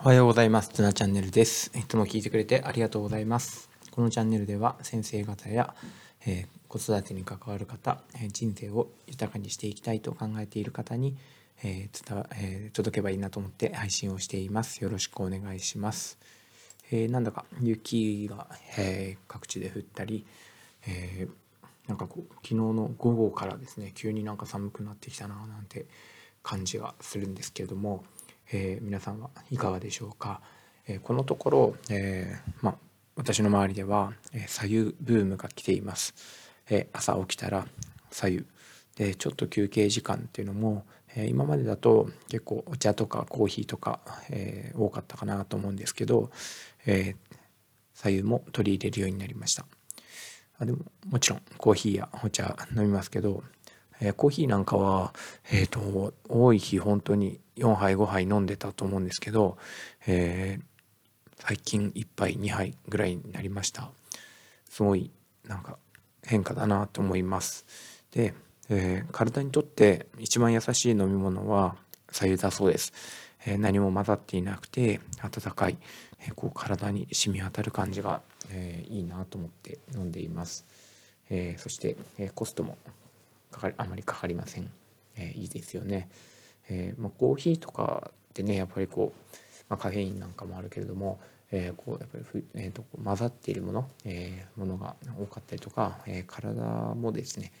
おはようございます。ツナチャンネルです。いつも聞いてくれてありがとうございます。このチャンネルでは先生方や、えー子育てに関わる方、えー人生を豊かにしていきたいと考えている方に、えー伝えー届けばいいなと思って配信をしています。よろしくお願いします。えーなんだか雪が、えー各地で降ったり、えーなんかこう昨日の午後からですね急になんか寒くなってきたななんて感じがするんですけれども、えー皆さんはいかがでしょうか、えーこのところ、えーまあ、私の周りでは、えー、左右ブームが来ています、えー朝起きたら左右。でちょっと休憩時間っていうのも、えー今までだと結構お茶とかコーヒーとか、えー多かったかなと思うんですけど、えー左右も取り入れるようになりました。あでももちろんコーヒーやお茶飲みますけど、えーコーヒーなんかは、えー、と多い日本当に4杯5杯飲んでたと思うんですけど、えー最近1杯2杯ぐらいになりました。すごいなんか変化だなと思います。で、えー体にとって一番優しい飲み物は左右だそうです、えー何も混ざっていなくて温かい、えーこう体に染み渡る感じが、えーいいなと思って飲んでいます、えーそして、えーコストもかかりあまりかかりません、えーいいですよね、えーまあ、コーヒーとかってねやっぱりこう、まあ、カフェインなんかもあるけれども、えこうやっぱり、えーと混ざっているもの、えものが多かったりとか、え体もですね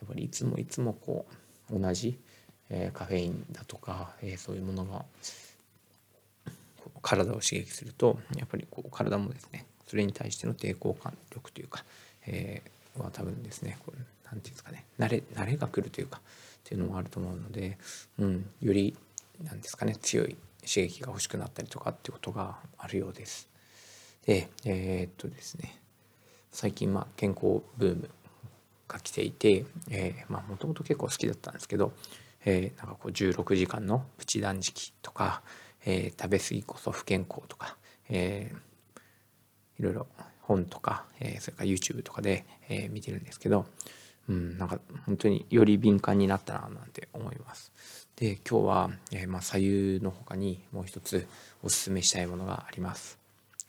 やっぱりいつもいつもこう同じ、えカフェインだとか、えそういうものが体を刺激するとやっぱりこう体もですねそれに対しての抵抗感力というか、えーは多分ですねこれなんていうんですかね慣れ慣れが来るというかっていうのもあると思うので、うん、よりなんですかね強い刺激が欲しくなったりとかってことがあるようです。でえーっとですね最近まあ健康ブームが来ていて、もともと結構好きだったんですけど、えーなんかこう16時間のプチ断食とか、えー食べ過ぎこそ不健康とか、えーいろいろ本とか、えーそれから YouTube とかで、えー見てるんですけど、うん、なんか本当により敏感になったななんて思います。で今日は、えーまあ、左右の他にもう一つおすすめしたいものがあります。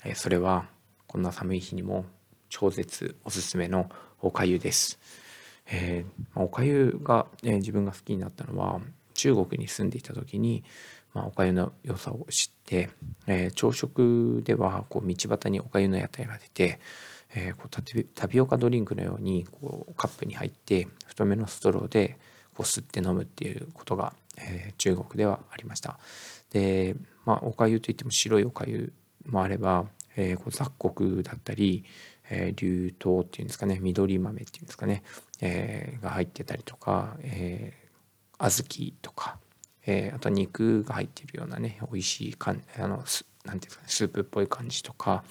えーそれはこんな寒い日にも超絶おすすめのおかゆです。えーまあ、おかゆが、えー自分が好きになったのは中国に住んでいた時に、まあ、おかゆの良さを知って、えー朝食ではこう道端におかゆの屋台が出て、えーこうタピオカドリンクのようにこうカップに入って太めのストローでこう吸って飲むっていうことが、えー中国ではありました。で、まあ、おかゆといっても白いおかゆもあれば、えーこう雑穀だったり、えー、流糖っていうんですかね緑豆っていうんですかね、えーが入ってたりとか、えー小豆とか、えーあと肉が入ってるようなね美味しいかんあのすなんていうんですかねスープっぽい感じとか、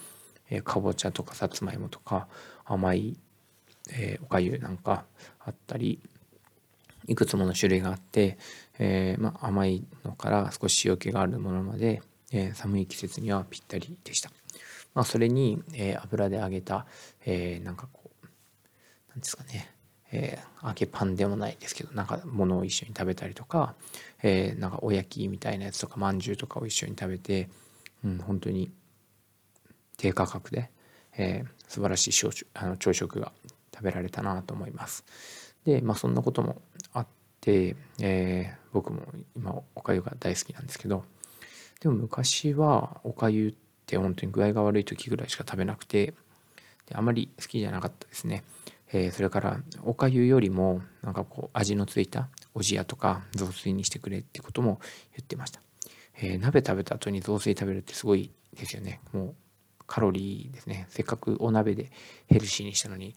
えーかぼちゃとかさつまいもとか甘い、えーおかゆなんかあったりいくつもの種類があって、えーまあ、甘いのから少し塩気があるものまで、えー寒い季節にはぴったりでした。まあ、それに、えー油で揚げた、えーなんかこうなんですかね、えー揚げパンでもないですけどなんかものを一緒に食べたりとか、えーなんかお焼きみたいなやつとかまんじゅうとかを一緒に食べて、うん、本当に低価格で、えー素晴らしい朝あの朝食が食べられたなと思います。でまあそんなこともあって、えー僕も今おかゆが大好きなんですけどでも昔はおかゆって本当に具合が悪い時ぐらいしか食べなくてであまり好きじゃなかったですね。えーそれからおかゆよりもなんかこう味のついたおじやとか雑炊にしてくれってことも言ってました。えー鍋食べた後に雑炊食べるってすごいですよね。もうカロリーですね。せっかくお鍋でヘルシーにしたのに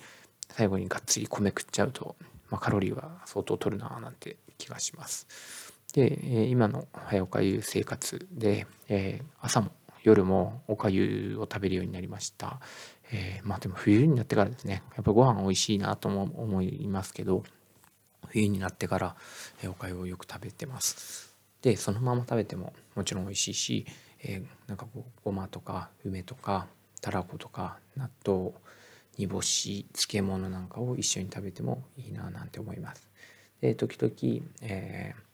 最後にがっつり米食っちゃうと、まあ、カロリーは相当取るななんて気がします。で、えー今の早おかゆ生活で、え朝も夜もおかゆを食べるようになりました。えーまあでも冬になってからですね、やっぱご飯美味しいなとも思いますけど、冬になってから、えおかゆをよく食べてます。で、そのまま食べてももちろん美味しいし、えーなんかこうごまとか梅とかたらことか納豆煮干し漬物なんかを一緒に食べてもいいななんて思います。で時々、えー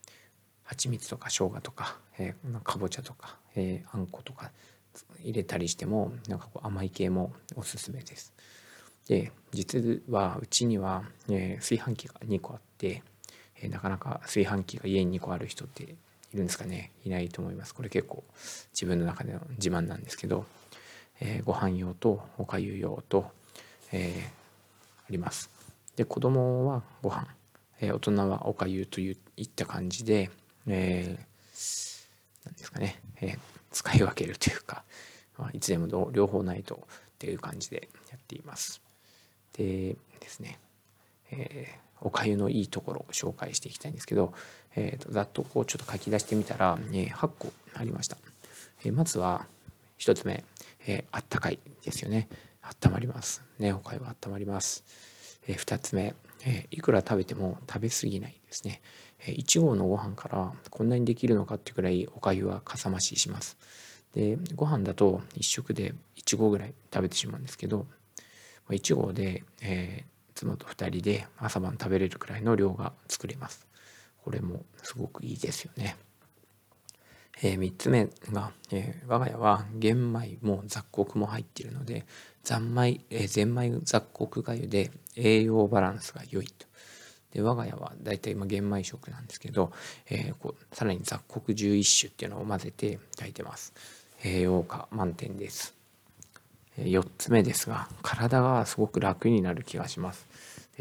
蜂蜜とか生姜とか、えー、かぼちゃとか、えー、あんことか入れたりしてもなんかこう甘い系もおすすめです。で実はうちには、えー、炊飯器が2個あって、えー、なかなか炊飯器が家に2個ある人っているんですかね。いないと思います。これ結構自分の中での自慢なんですけど、えー、ご飯用とおかゆ用と、え、あります。で子供はご飯、え、大人はおかゆといった感じで、えー、なんですかね、えー、使い分けるというか、まあ、いつでも両方ないとっていう感じでやっています。でですね、えー、おかゆのいいところを紹介していきたいんですけど、えーと、ざっとこうちょっと書き出してみたら、えー、8個ありました、えー、まずは1つ目、えー、あったかいですよね。温まります。ねおかゆは温まります、えー、2つ目、え、いくら食べても食べ過ぎないですね、え、1合のご飯からこんなにできるのかってくらいおかゆはかさ増ししますでご飯だと1食で1合ぐらい食べてしまうんですけど1合で、えー、妻と2人で朝晩食べれるくらいの量が作れます。これもすごくいいですよね。えー、3つ目が、えー、我が家は玄米も雑穀も入っているので残米、えー、ゼンマイ雑穀がゆで栄養バランスが良いと。で我が家はだいたい今玄米食なんですけど、えー、こうさらに雑穀11種っていうのを混ぜて炊いてます。栄養価満点です。4つ目ですが体がすごく楽になる気がします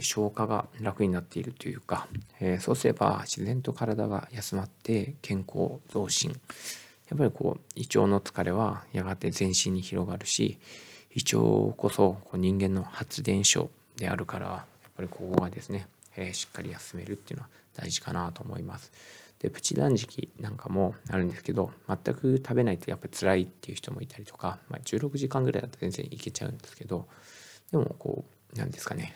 消化が楽になっているというか、えー、そうすれば自然と体が休まって健康増進やっぱりこう胃腸の疲れはやがて全身に広がるし胃腸こそこう人間の発電所であるからやっぱりここがですね、えー、しっかり休めるっていうのは大事かなと思います。でプチ断食なんかもあるんですけど全く食べないとやっぱり辛いっていう人もいたりとか、まあ、16時間ぐらいだと全然いけちゃうんですけどでもこうなんですかね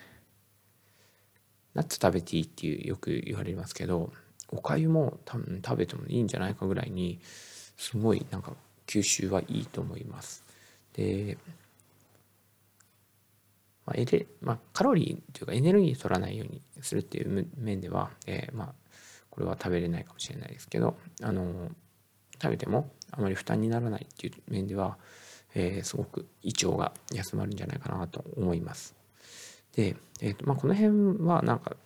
ナッツ食べていいっていうよく言われますけどおかゆも多分食べてもいいんじゃないかぐらいにすごいなんか吸収はいいと思います。で、まあエレまあ、カロリーというかエネルギー取らないようにするっていう面では、えー、まあこれは食べれないかもしれないですけどあの食べてもあまり負担にならないっていう面では、えー、すごく胃腸が休まるんじゃないかなと思います。で、えーとまあ、この辺はなんか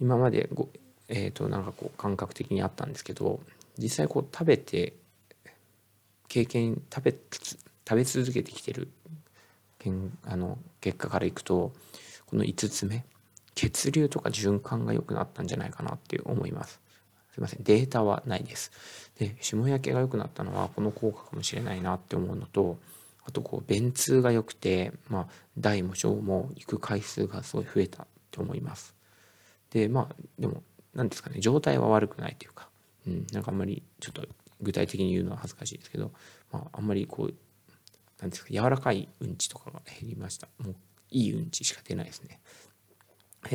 今までご、えー、となんかこう感覚的にあったんですけど実際こう食べて経験食べ食べ続けてきてるけんあの結果からいくとこの5つ目血流とか循環が良くなったんじゃないかなって思います。すいませんデータはないです。で霜焼けが良くなったのはこの効果かもしれないなって思うのとあとこう便通が良くて、まあ、大も小も行く回数がすごい増えたって思います。でまあでも何ですかね状態は悪くないというか、うん、なんかあんまりちょっと具体的に言うのは恥ずかしいですけど、まあ、あんまりこうなんですか柔らかいうんちとかが減りましたもういいうんちしか出ないですね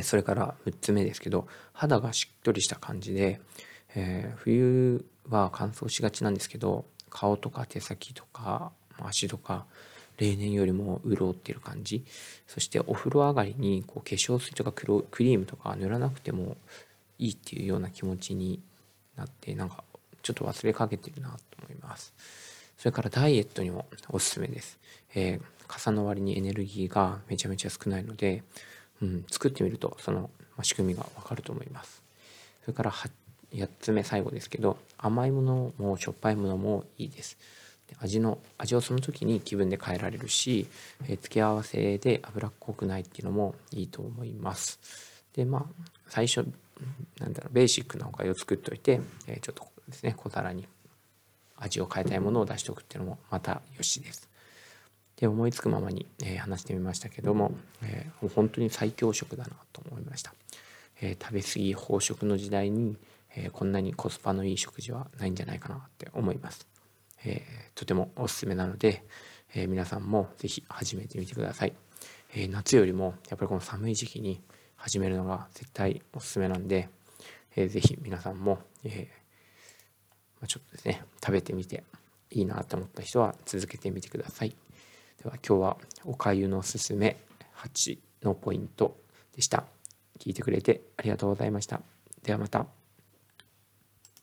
それから6つ目ですけど肌がしっとりした感じで、えー、冬は乾燥しがちなんですけど顔とか手先とか足とか例年よりも潤ってる感じそしてお風呂上がりにこう化粧水とかクリームとか塗らなくてもいいっていうような気持ちになってなんかちょっと忘れかけてるなと思いますそれからダイエットにもおすすめです、えー、傘の割にエネルギーがめちゃめちゃ少ないのでうん、作ってみるとその仕組みがわかると思います。それから8つ目最後ですけど甘いものもしょっぱいものもいいです。味の味をその時に気分で変えられるし、え付け合わせで脂っこくないっていうのもいいと思います。でまあ最初なんだろうベーシックなおかゆを作っておいて、えちょっとですね小皿に味を変えたいものを出しておくっていうのもまたよしです。で思いつくままに、えー、話してみましたけども、えー、本当に最強食だなと思いました、えー、食べ過ぎ飽食の時代に、えこんなにコスパのいい食事はないんじゃないかなって思います、えとてもおすすめなので、え皆さんも是非始めてみてください、え夏よりもやっぱりこの寒い時期に始めるのが絶対おすすめなんで、えー、ぜひ皆さんも、えまちょっとですね食べてみていいなと思った人は続けてみてください。では今日はおかゆのすすめ8のポイントでした。聞いてくれてありがとうございました。ではまた。